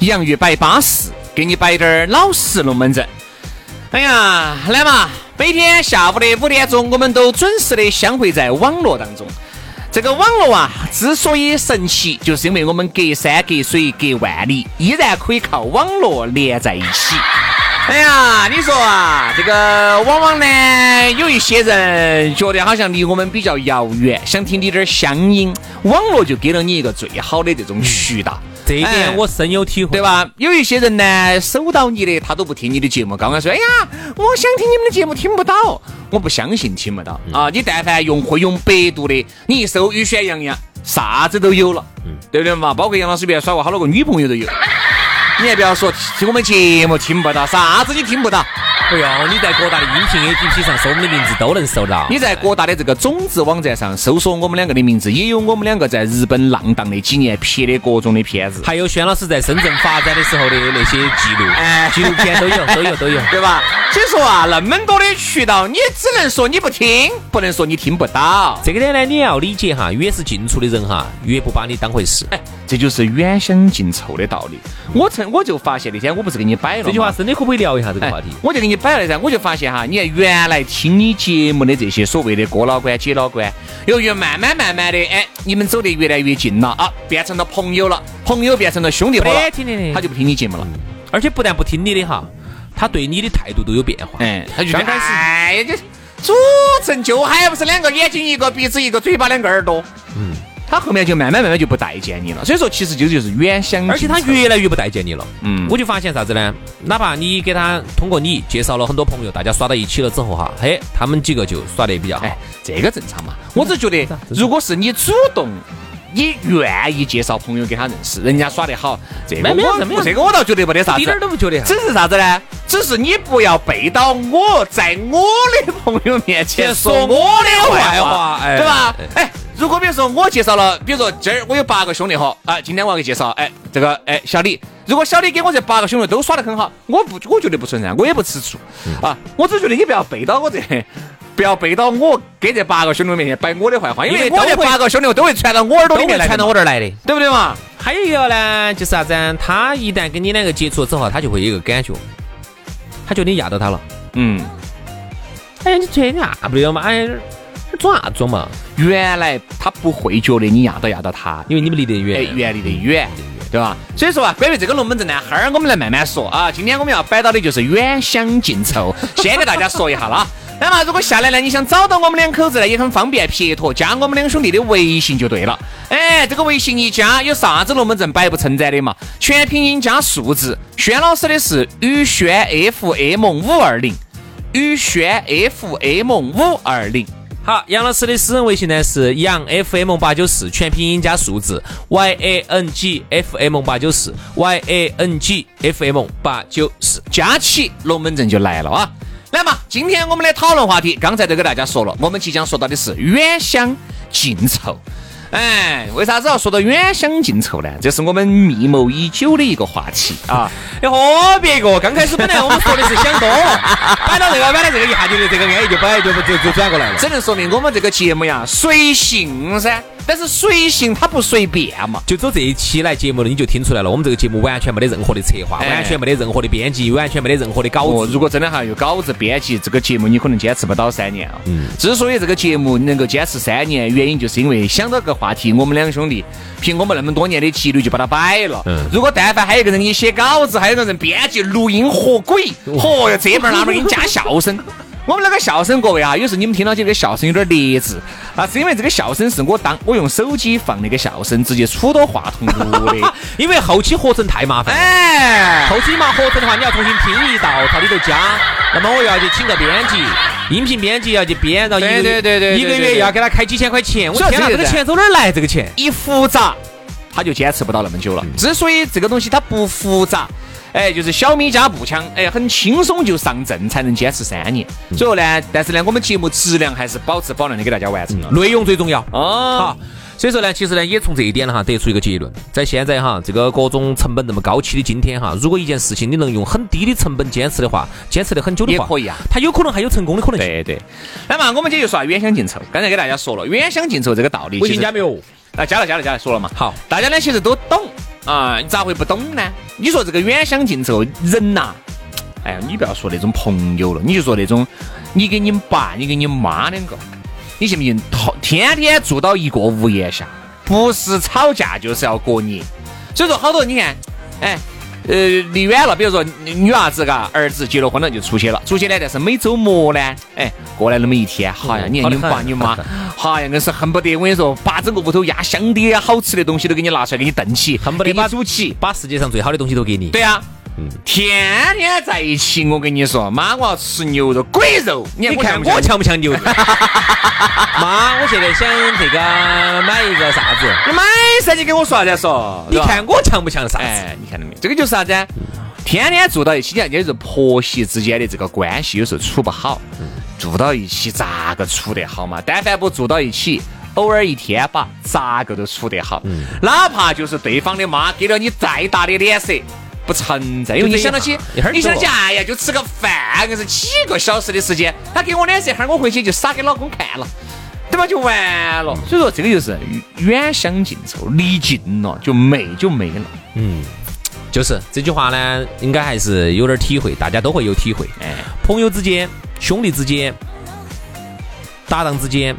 洋芋摆巴适，给你摆点儿老式龙门阵。哎呀，来嘛！每天下午的五点钟，我们都准时的相会在网络当中。这个网络啊，之所以神奇，就是因为我们隔山隔水隔万里，依然可以靠网络连在一起。哎呀，你说啊，这个往往呢，有一些人觉得好像离我们比较遥远，想听你点儿乡音，网络就给了你一个最好的这种渠道。这一点我深有体会，对吧？有一些人呢，收到你的他都不听你的节目，刚刚说，哎呀，我想听你们的节目，听不到，我不相信听不到啊！你但凡用会用百度的，你一搜“雨轩洋洋”，啥子都有了，对不对嘛？包括杨老师，别耍过好多个女朋友都有。你还不要说听我们节目听不到，啥子你听不到？不用，你在各大的音频 APP 上搜我们的名字都能搜到。你在各大的这个种子网站上搜索我们两个的名字，也有我们两个在日本浪荡的几年拍的各种的片子，还有轩老师在深圳发展的时候的那些记录，哎，纪录片都有，都有，都有，对吧？所以说啊，那么多的渠道，你只能说你不听，不能说你听不到。这个点呢，你要理解哈，越是近处的人哈，越不把你当回事。哎，这就是远香近臭的道理。我曾我就发现那天我不是给你摆了这句话，真的可不可以聊一下这个话题？我就给你摆了噻，我就发现哈，你看原来听你节目的这些所谓的哥老倌、姐老倌，由于慢慢慢慢的，哎，你们走得越来越近了啊，变成了朋友了，朋友变成了兄弟伙了，他就不听你节目了，而且不但不听你的哈。他对你的态度都有变化，哎，他就刚开始，哎，这主成就还不是两个眼睛一个鼻子一个嘴巴两个耳朵，嗯，他后面就慢慢慢慢就不待见你了。所以说，其实就就是远香，而且他越来越不待见你了。嗯，我就发现啥子呢？哪怕你给他通过你介绍了很多朋友，大家耍到一起了之后哈，嘿，他们几个就耍得比较好，这个正常嘛。我只觉得，如果是你主动。你愿意介绍朋友给他认识，人家耍得好，这个我这个我倒觉得没得啥子，一点都不觉得。只是啥子呢？只是你不要背到我，在我的朋友面前说我的坏话，对吧？哎，如果比如说我介绍了，比如说今儿我有八个兄弟哈，啊，今天我要给介绍，哎，这个哎小李，如果小李给我这八个兄弟都耍得很好，我不我觉得不存在，我也不吃醋啊，我只觉得你不要背到我这。不要背到我给这八个兄弟面前摆我的坏话，因为我这八个兄弟都会传到我耳朵里面来，传到我这儿来的，对不对嘛？还有一个呢，就是啥子？他一旦跟你两个接触了之后，他就会有一个感觉，他觉得你压到他了。嗯。哎，你这压不了嘛？哎，装啥装嘛？原来他不会觉得你压到压到他，因为你们离得远，远离得远，对吧？所以说啊，关于这个龙门阵呢，哈儿我们来慢慢说啊。今天我们要摆到的就是远香近臭，先给大家说一下了。那么，如果下来呢，你想找到我们两口子呢，也很方便，撇脱加我们两兄弟的微信就对了。哎，这个微信一加，有啥子龙门阵摆不称赞的嘛？全拼音加数字，轩老师的是宇轩 FM 五二零，宇轩 FM 五二零。好，杨老师的私人微信呢是杨 FM 八九四，全拼音加数字 Y A N G F M 八九四 Y A N G F M 八九四，加起龙门阵就来了啊！来嘛，今天我们的讨论话题，刚才都给大家说了，我们即将说到的是远香近臭。哎，为啥子要说到远香近臭呢？这是我们密谋已久的一个话题啊！你喝别个，刚开始本来 我们说的是想多，摆到这个，摆到这个一下就这个安逸就摆就就就转过来了，只能说明我们这个节目呀随性噻。但是随性它不随便嘛，就走这一期来节目了你就听出来了，我们这个节目完全没得任何的策划，完全没得任何的编辑，完全没得任何的稿子。如果真的哈有稿子编辑，这个节目你可能坚持不到三年啊。嗯。之所以这个节目能够坚持三年，原因就是因为想到个话题，我们两兄弟凭我们那么多年的积累就把它摆了。嗯。如果但凡还有一个人给你写稿子，还有个人编辑、录音、和鬼，嚯哟，这边那边给你加笑声。我们那个笑声，各位啊，有时你们听到起这个笑声有点劣质，那是因为这个笑声是我当我用手机放那个笑声，直接杵到话筒录的，因为后期合成太麻烦。哎，后期嘛合成的话，你要重新拼一道，它里头加，那么我又要去请个编辑，音频编辑要去编，然后一个对对对，一个月要给他开几千块钱，我天哪，这个钱从哪儿来？这个钱？一复杂，他就坚持不到那么久了。之所以这个东西它不复杂。哎，就是小米加步枪，哎，很轻松就上阵，才能坚持三年。最后呢，但是呢，我们节目质量还是保持保量的给大家完成了，内容最重要哦。好，所以说呢，其实呢，也从这一点哈得出一个结论，在现在哈这个各种成本那么高企的今天哈，如果一件事情你能用很低的成本坚持的话，坚持的很久的话，也可以啊，它有可能还有成功的可能性。对对。那么我们今天就说远香近臭，刚才给大家说了远香近臭这个道理，微信加没有？啊，加了加了加了，说了嘛。好，大家呢其实都懂。啊，你咋会不懂呢？你说这个远香近臭，人呐，哎呀，你不要说那种朋友了，你就说那种，你跟你爸，你跟你妈两个，你信不信？天天住到一个屋檐下，不是吵架就是要过年。所以说，好多你看，哎。呃，离远了，比如说女娃子嘎，儿子结了婚了就出去了，出去呢，但是每周末呢，哎，过来那么一天，好呀，你看你爸你妈，好呀，硬是恨不得我跟你说，把整个屋头压箱的好吃的东西都给你拿出来给你炖起，恨不得把煮起，把世界上最好的东西都给你。对呀。天天在一起，我跟你说，妈，我要吃牛肉，鬼肉。你看我强不强牛肉？妈，我现在想这个买一个啥子？你买噻，你跟我说啥子说？你看我强不强啥子？你看到没？这个就是啥子？天天住到一起，你看就是婆媳之间的这个关系有时候处不好。住到一起咋个处得好嘛？但凡不住到一起，偶尔一天吧，咋个都处得好。哪怕就是对方的妈给了你再大的脸色。不存在，因为你想到起，你想起，哎呀，就吃个饭，硬是几个小时的时间，他给我脸色，哈儿我回去就撒给老公看了，对吧？就完了。所以说，这个就是远香近臭，离近了就没就没了。嗯，就是这句话呢，应该还是有点体会，大家都会有体会。哎，朋友之间、兄弟之间、搭档之间。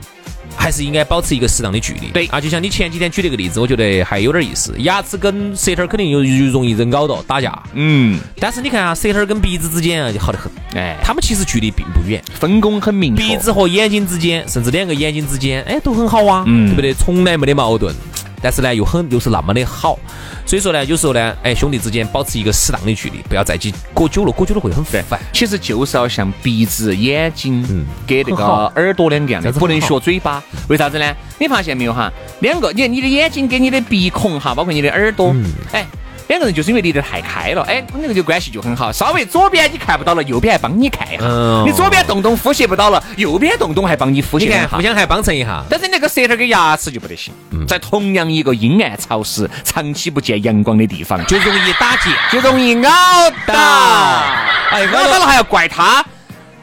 还是应该保持一个适当的距离。对啊，就像你前几天举那个例子，我觉得还有点意思。牙齿跟舌头肯定有容易人咬到打架。嗯。但是你看啊，舌头跟鼻子之间啊就好得很。哎。他们其实距离并不远，分工很明确。鼻子和眼睛之间，甚至两个眼睛之间，哎，都很好啊，对不对？从来没得矛盾。但是呢，又很又是那么的好，所以说呢，有时候呢，哎，兄弟之间保持一个适当的距离，不要再去裹久了，裹久了会很烦。其实就是要像鼻子、眼睛，嗯，给那个耳朵两个样的，不能学嘴巴。为啥子呢？你发现没有哈？两个，你看你的眼睛跟你的鼻孔哈，包括你的耳朵，哎。两个人就是因为离得太开了，哎，那个就关系就很好。稍微左边你看不到了，右边还帮你看一下。你左边洞洞呼吸不到了，右边洞洞还帮你呼吸一下，互相还帮衬一下。但是那个舌头跟牙齿就不得行，在同样一个阴暗潮湿、长期不见阳光的地方，就容易打结，就容易咬到。哎，咬到了还要怪他。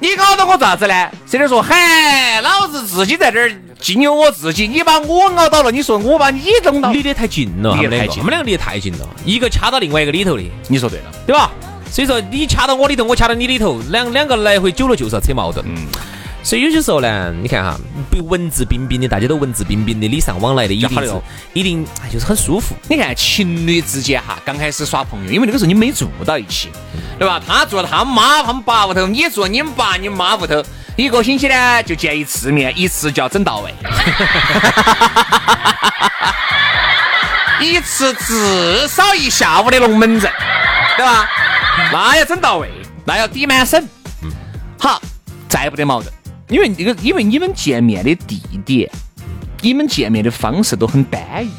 你搞到我咋子呢？这点说，嗨，老子自己在这儿经营我自己，你把我咬到了，你说我把你弄到，离得太近了，离得太近，我们两个离得太近了，一个掐到另外一个里头的，你说对了，对吧？所以说你掐到我里头，我掐到你里头，两两个来回久了就是要扯矛盾。嗯。所以有些时候呢，你看哈，不文质彬彬的，大家都文质彬彬的，礼尚往来的，一定是一定就是很舒服。你看情侣之间哈，刚开始耍朋友，因为那个时候你没住到一起，对吧？他住他妈他们爸屋头，你住你们爸你妈屋头，一个星期呢就见一次面，一次就要整到位，一次至少一下午的龙门阵，对吧？那要整到位，那要抵满省，好，再不得矛盾。因为这个，因为你们见面的地点，你们见面的方式都很单一，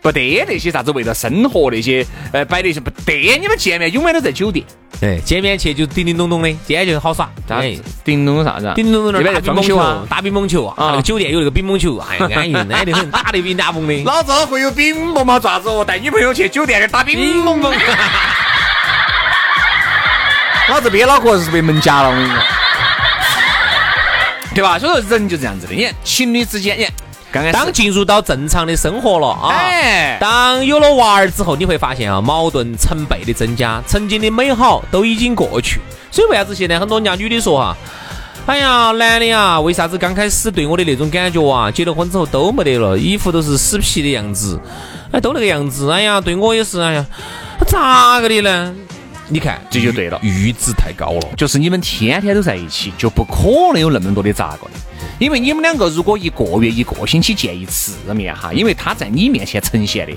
不得那些啥子为了生活那些，呃，摆那些不得，你们见面永远都在酒店，哎，见面去就叮叮咚咚的，今天就是好耍。哎，叮咚啥子？叮咚咚那儿打乒乓球啊，打乒乓球啊。那个酒店有那个乒乓球，哎，安逸，安逸得很，打得比俩蹦的。老子会有乒乓吗？爪子我带女朋友去酒店里打乒乓。老子憋脑壳是被门夹了，我跟你说，对吧？所以说人就这样子的，你看情侣之间，你看。当进入到正常的生活了啊，当有了娃儿之后，你会发现啊，矛盾成倍的增加，曾经的美好都已经过去。所以为啥子现在很多人家女的说哈，哎呀，男的呀，为啥子刚开始对我的那种感觉啊，结了婚之后都没得了，衣服都是死皮的样子，哎，都那个样子，哎呀，对我也是，哎呀，咋个的呢？你看，这就对了，阈值太高了，就是你们天天都在一起，就不可能有那么多的咋个的。因为你们两个如果一个月、一个星期见一次面哈，因为他在你面前呈现的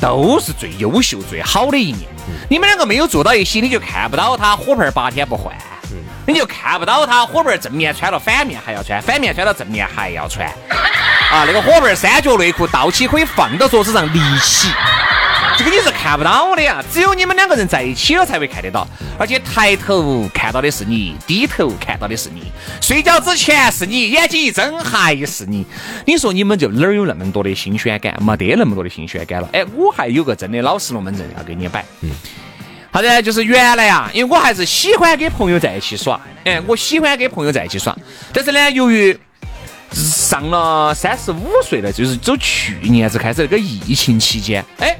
都是最优秀、最好的一面。你们两个没有做到一起，你就看不到他火盆八天不换，你就看不到他火盆正面穿了反面还要穿，反面穿了正面还要穿。啊，那个伙伴三角内裤到起可以放到桌子上立起。这个你是看不到的呀，只有你们两个人在一起了才会看得到。而且抬头看到的是你，低头看到的是你，睡觉之前是你，眼睛一睁还是你。你说你们就哪儿有那么多的新鲜感？没得那么多的新鲜感了。哎，我还有个真的老实龙门阵要给你摆。嗯。好的，就是原来呀，因为我还是喜欢跟朋友在一起耍。哎，我喜欢跟朋友在一起耍，但是呢，由于上了三十五岁了，就是走去年子开始那个疫情期间，哎。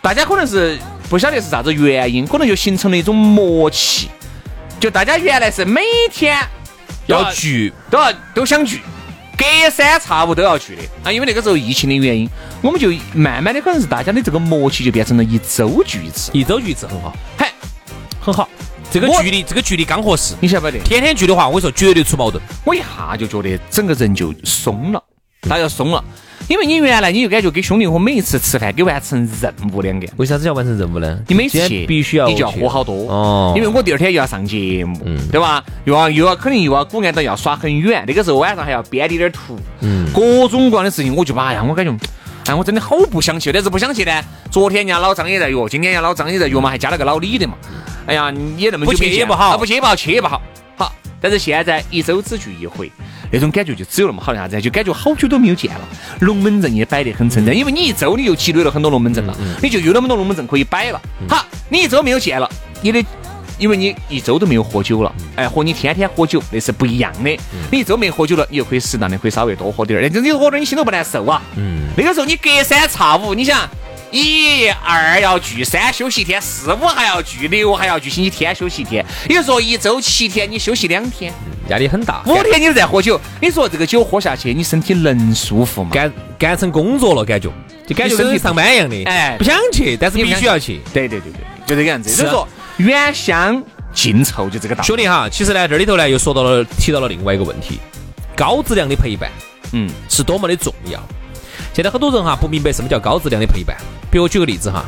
大家可能是不晓得是啥子原因，可能就形成了一种默契。就大家原来是每天要聚，都要都想聚，隔三差五都要聚的啊。因为那个时候疫情的原因，我们就慢慢的可能是大家的这个默契就变成了一周聚一次，一周聚一次很好，嘿，很好。这个距离，这个距离刚合适。你晓不晓得？天天聚的话，我跟你说绝对出矛盾。我一下就觉得整个人就松了，大家松了。因为你原来你就感觉跟兄弟伙每一次吃饭给完成任务两个，为啥子要完成任务呢？你每次去必须要你就要喝好多哦，因为我第二天又要上节目，对吧？又要又要肯定又要鼓按到要耍很远，那个时候晚上还要编点点图，嗯，各种各样的事情，我就把哎呀，我感觉哎，我真的好不想去，但是不想去呢。昨天人家老张也在约，今天人家老张也在约嘛，还加了个老李的嘛。哎呀，你那么久不去也不好，不去也不好，去也不好。好，但是现在一周只聚一回。那种感觉就只有那么好的啥子，就感觉好久都没有见了。龙门阵也摆得很称赞，因为你一周你又积累了很多龙门阵了，你就有那么多龙门阵可以摆了。好，你一周没有见了，你的，因为你一周都没有喝酒了，哎，和你天天喝酒那是不一样的。你一周没喝酒了，你就可以适当的可以稍微多喝点儿，那你喝点儿你心头不难受啊。嗯，那个时候你隔三差五，你想。一二要聚，三休息一天，四五还要聚，六还要聚，星期天休息一天。也就说一周七天，你休息两天，压力很大。五天你都在喝酒，你说这个酒喝下去，你身体能舒服吗？干干成工作了，感觉就感觉身体上班一样的。哎，不想去，但是必须要去。对对对对，就这个样子。所以说远香近臭就这个道理。兄弟哈，其实呢这里头呢又说到了提到了另外一个问题，高质量的陪伴，嗯，是多么的重要。现在很多人哈不明白什么叫高质量的陪伴。比如我举个例子哈，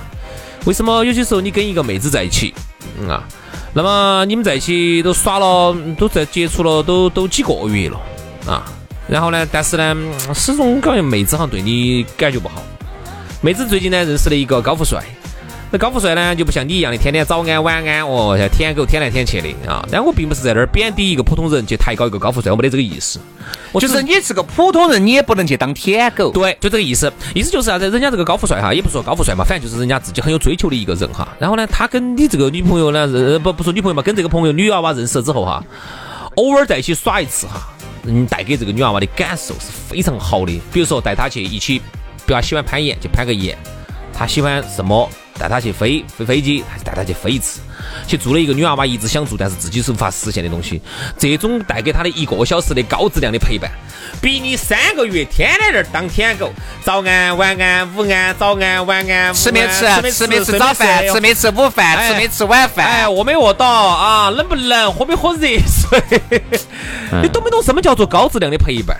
为什么有些时候你跟一个妹子在一起，嗯啊，那么你们在一起都耍了，都在接触了，都都几个月了啊，然后呢，但是呢，始终感觉妹子好像对你感觉不好。妹子最近呢认识了一个高富帅。那高富帅呢，就不像你一样的天天早安晚安哦，像舔狗舔来舔去的啊。但我并不是在那儿贬低一个普通人去抬高一个高富帅，我没得这个意思。我就是你是个普通人，你也不能去当舔狗。对，就这个意思。意思就是啥子？人家这个高富帅哈，也不说高富帅嘛，反正就是人家自己很有追求的一个人哈。然后呢，他跟你这个女朋友呢，呃不不说女朋友嘛，跟这个朋友女娃娃认识了之后哈，偶尔在一起耍一次哈，嗯，带给这个女娃娃的感受是非常好的。比如说带她去一起，比如喜欢攀岩，就攀个岩。他喜欢什么？带他去飞飞飞机，还是带他去飞一次？去做了一个女娃娃一直想做，但是自己是无法实现的东西。这种带给她的一个小时的高质量的陪伴，比你三个月天天在这儿当舔狗，早安晚安午安早安晚安，吃没吃？吃没吃早饭？吃没吃午饭？吃没吃晚饭？哎，饿没饿到啊？冷不冷？喝没喝热水？你懂不懂什么叫做高质量的陪伴？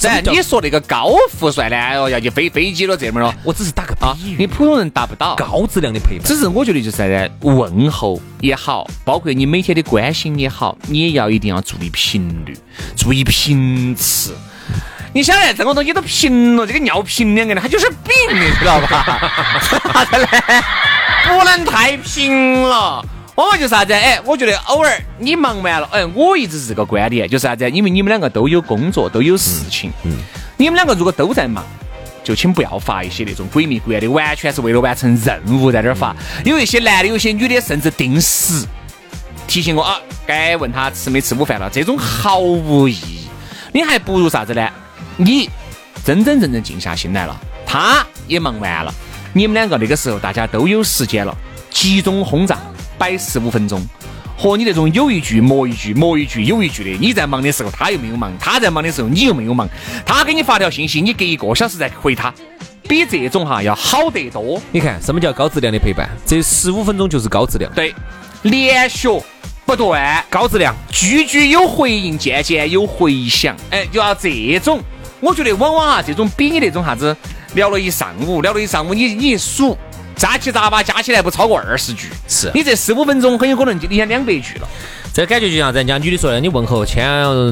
噻，你说那个高富帅呢？哦，要去飞飞机了这么了？我只是打个比喻，你普通人达不到高质量的陪伴。只是我觉得就是在问候也好，包括你每天的关心也好，你也要一定要注意频率，注意频次。你晓得这个东西都平了，这个尿频两个呢，它就是病，你知道吧？啥子呢？不能太平了。往往就是啥子？哎，我觉得偶尔你忙完了，哎，我一直是这个观点，就是啥子？因为你们两个都有工作，都有事情，嗯，你们两个如果都在忙，就请不要发一些那种鬼迷鬼眼的，完全是为了完成任务在这儿发。有一些男的，有些女的，甚至定时提醒我啊，该问他吃没吃午饭了，这种毫无意义。你还不如啥子呢？你真真正正静下心来了，他也忙完了，你们两个那个时候大家都有时间了，集中轰炸。摆十五分钟，和你那种有一句没一句，没一句有一句的，你在忙的时候他又没有忙，他在忙的时候你又没有忙，他给你发条信息，你隔一个小时再回他，比这种哈要好得多。你看什么叫高质量的陪伴？这十五分钟就是高质量。对，连续不断，高质量，句句有回应，件件有回响。哎，就要这种，我觉得往往啊，这种比你那种啥子聊了一上午，聊了一上午，你你一数。杂七杂八加起来不超过二十句，是你这十五分钟很有可能就你想两百句了。这感觉就像人家女的说的，你问候千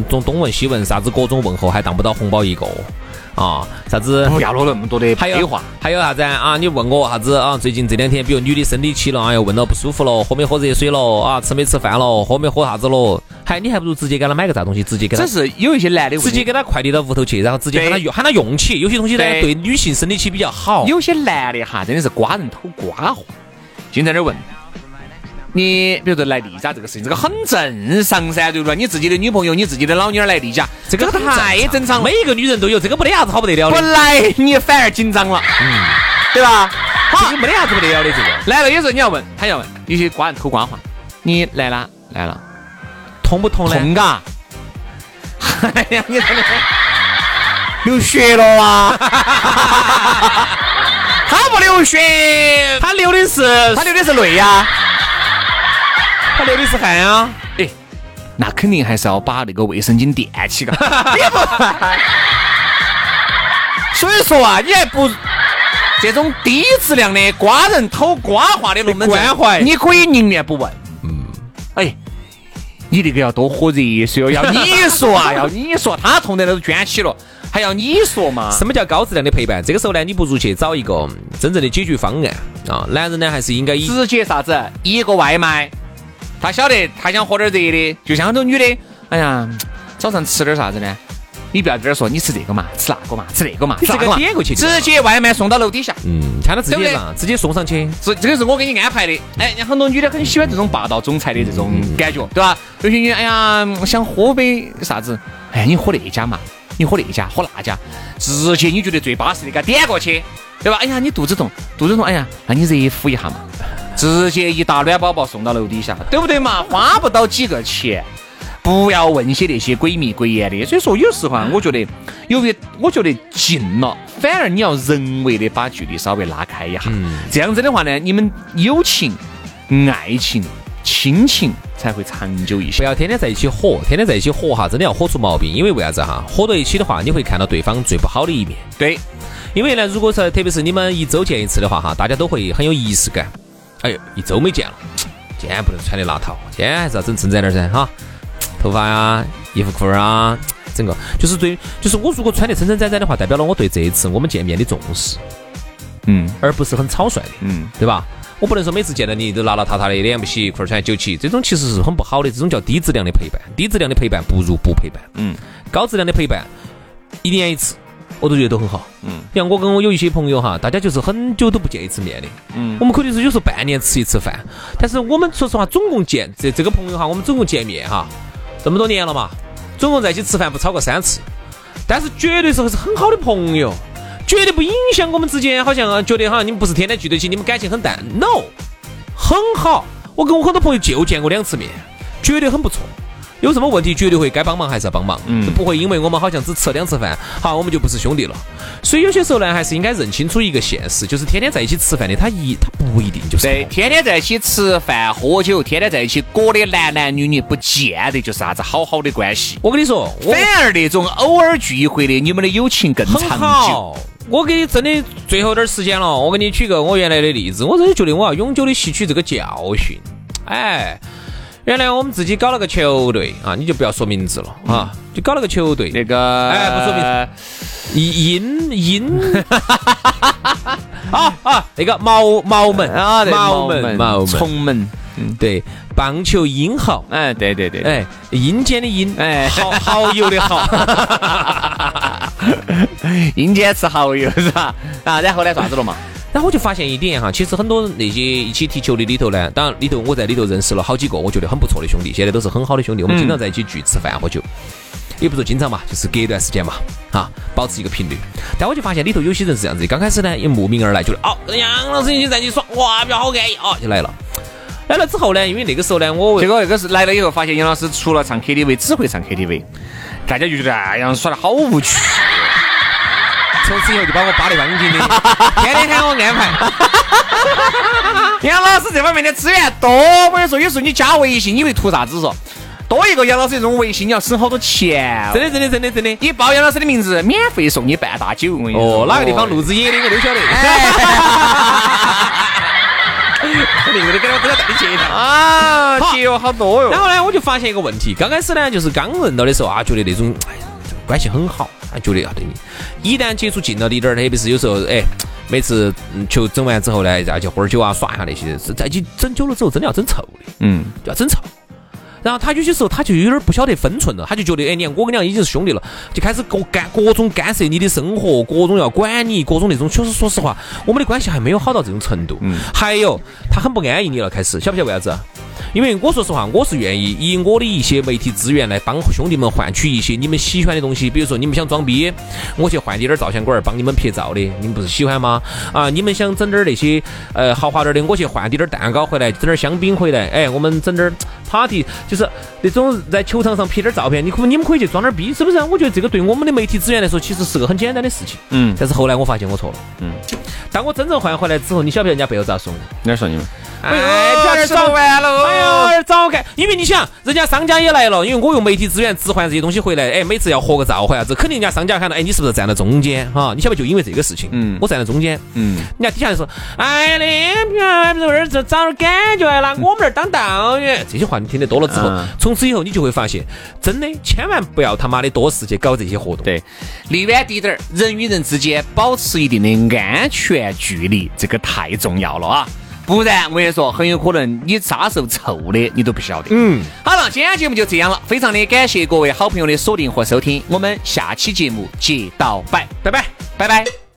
种东问西问，啥子各种问候还当不到红包一个。啊，啥子不要了那么多的废话？还有啥子啊？你问我啥子啊？最近这两天，比如女的生理期了，哎呀，问到不舒服了，喝没喝热水了？啊，吃没吃饭了？喝没喝啥子了？还你还不如直接给他买个啥东西，直接给他。只是有一些男的，直接给他快递到屋头去，然后直接喊他用，喊他用起。有些东西呢，对女性生理期比较好。有些男的哈，真的是瓜人偷瓜货，就在那问。你比如说来例假这个事情，这个很正常噻，对不对？你自己的女朋友，你自己的老妞儿来例假，这个太正常了。每一个女人都有，这个没得啥子好不得了的。本来你反而紧张了，嗯，对吧？好，没得啥子不得了的这个。来了有时候你要问，他要问，有些瓜人偷瓜话，你来了来了，痛不痛呢？痛嘎。哎呀，你真的 流血了啊！他不流血，他流的是他流的是泪呀。他流的是汗啊！哎，那肯定还是要把那个卫生巾垫起个。所以说啊，你还不这种低质量的瓜人偷瓜话的龙门关怀，你可以宁愿不问。嗯。哎，你这个要多喝热水哦，要 你说啊，要你说，他痛得都卷起了，还要你说嘛？什么叫高质量的陪伴？这个时候呢，你不如去找一个真正的解决方案啊！男人呢，还是应该以直接啥子一个外卖。他晓得他想喝点热的，就像很多女的，哎呀，早上吃点啥子呢？你不要在这儿说你吃这个嘛，吃那个嘛，吃那个嘛，这个点过去，直接外卖送到楼底下，嗯，看到直接上，直接送上去，这这个是我给你安排的。哎，很多女的很喜欢这种霸道总裁的这种感觉，对吧？有些女，哎呀，想喝杯啥子？哎，你喝那家嘛，你喝那家，喝那家，直接你觉得最巴适的，给他点过去，对吧？哎呀，你肚子痛，肚子痛，哎呀，那你热敷一下嘛。直接一大暖宝宝送到楼底下，对不对嘛？花不到几个钱，不要问些那些鬼迷鬼眼的。所以说，有时候啊，我觉得，由于我觉得近了，反而你要人为的把距离稍微拉开一下。这样子的话呢，你们友情、爱情、亲情才会长久一些。不要天天在一起火，天天在一起火哈，真的要火出毛病。因为为啥子哈？火到一起的话，你会看到对方最不好的一面。对，因为呢，如果说特别是你们一周见一次的话哈，大家都会很有仪式感。哎呦，一周没见了，今天不能穿的邋遢，今天还是要整正在点噻哈，头发呀、衣服裤儿啊，整个就是对，就是我如果穿的撑撑展展的话，代表了我对这一次我们见面的重视，嗯，而不是很草率的，嗯，对吧？我不能说每次见到你都邋邋遢遢的，脸不洗，裤儿穿九七，这种其实是很不好的，这种叫低质量的陪伴，低质量的陪伴不如不陪伴，嗯，高质量的陪伴，一年一次。我都觉得都很好，嗯，像我跟我有一些朋友哈，大家就是很久都不见一次面的，嗯，我们可能是有时候半年吃一次饭，但是我们说实话，总共见这这个朋友哈，我们总共见面哈，这么多年了嘛，总共在一起吃饭不超过三次，但是绝对是是很好的朋友，绝对不影响我们之间，好像觉得哈你们不是天天聚在一起，你们感情很淡，no，很好，我跟我很多朋友就见过两次面，绝对很不错。有什么问题，绝对会该帮忙还是要帮忙，嗯，不会因为我们好像只吃了两次饭，好，我们就不是兄弟了。所以有些时候呢，还是应该认清楚一个现实，就是天天在一起吃饭的，他一他不一定就是对，天天在一起吃饭喝酒，天天在一起过的男男女女，不见得就是啥子好好的关系。我跟你说，反而那种偶尔聚一回的，你们的友情更长久。我给你真的最后点时间了，我给你举个我原来的例子，我真的觉得我要永久的吸取这个教训，哎。原来我们自己搞了个球队啊，你就不要说名字了啊，就搞了个球队。那个哎，不说名字，阴阴，啊啊，那个毛毛门啊，毛门毛门，崇门嗯，对，棒球英豪，哎，对对对，哎，阴间的阴，哎，蚝蚝油的蚝，阴间吃蚝油是吧？啊，然后呢，啥子了嘛？然后我就发现一点哈，其实很多那些一起踢球的里头呢，当然里头我在里头认识了好几个，我觉得很不错的兄弟，现在都是很好的兄弟，我们经常在一起聚吃饭喝酒。也不说经常嘛，就是隔一段时间嘛，哈，保持一个频率。但我就发现里头有些人是这样子，刚开始呢也慕名而来，觉得哦，跟杨老师一起在一起耍，哇，比较好安逸啊，就来了。来了之后呢，因为那个时候呢，我结果那个是来了以后，发现杨老师除了唱 KTV，只会唱 KTV，大家就觉得哎呀，耍的好无趣。从此以后就把我扒得干干净净，天天喊我安排。杨老师这方面的资源多，我跟你说，有时候你加微信，你会图啥子说？多一个杨老师这种微信，你要省好多钱。真的，真的，真的，真的。你报杨老师的名字，免费送你半大酒。哦，哪个地方录制野的，我都晓得。名字都给我都要带你去一趟啊！节约好多哟。然后呢，我就发现一个问题，刚开始呢，就是刚认到的时候啊，觉得那种哎关系很好，他，觉得要对你。一旦接触近了一点儿，特别是有时候哎，每次球整完之后呢，再去喝点酒啊，耍一下那些，是在一起整久了之后，真的要整臭的。嗯，就要整臭。然后他有些时候他就有点不晓得分寸了，他就觉得，哎，你看我跟你俩已经是兄弟了，就开始各干各种干涉你的生活，各种要管你，各种那种。确实，说实话，我们的关系还没有好到这种程度。嗯。还有，他很不安逸你了，开始晓不晓得为啥子？因为我说实话，我是愿意以我的一些媒体资源来帮兄弟们换取一些你们喜欢的东西，比如说你们想装逼，我去换点点照相馆帮你们拍照的，你们不是喜欢吗？啊，你们想整点那些呃豪华点的，我去换点点蛋糕回来，整点香槟回来，哎，我们整点 party，就是那种在球场上拍点照片，你可你们可以去装点逼，是不是？我觉得这个对我们的媒体资源来说，其实是个很简单的事情。嗯。但是后来我发现我错了。嗯。当我真正换回来之后，你晓不晓得人家背后咋说？人家说你们。哎，儿早完了，哎呀，早干，因为你想，人家商家也来了，因为我用媒体资源置换这些东西回来，哎，每次要合个照或啥子，肯定人家商家看到，哎，你是不是站在中间哈？你晓不就因为这个事情，嗯，我站在中间，嗯，人家底下就说，哎，那边不是这找点感觉拿我们这儿当导演，这些话你听得多了之后，从此以后你就会发现，真的千万不要他妈的多事去搞这些活动，对，离远滴点儿，人与人之间保持一定的安全距离，这个太重要了啊。不然我跟你说，很有可能你啥时候臭的你都不晓得。嗯，好了，今天节目就这样了，非常的感谢各位好朋友的锁定和收听，我们下期节目接到拜，拜拜，拜拜。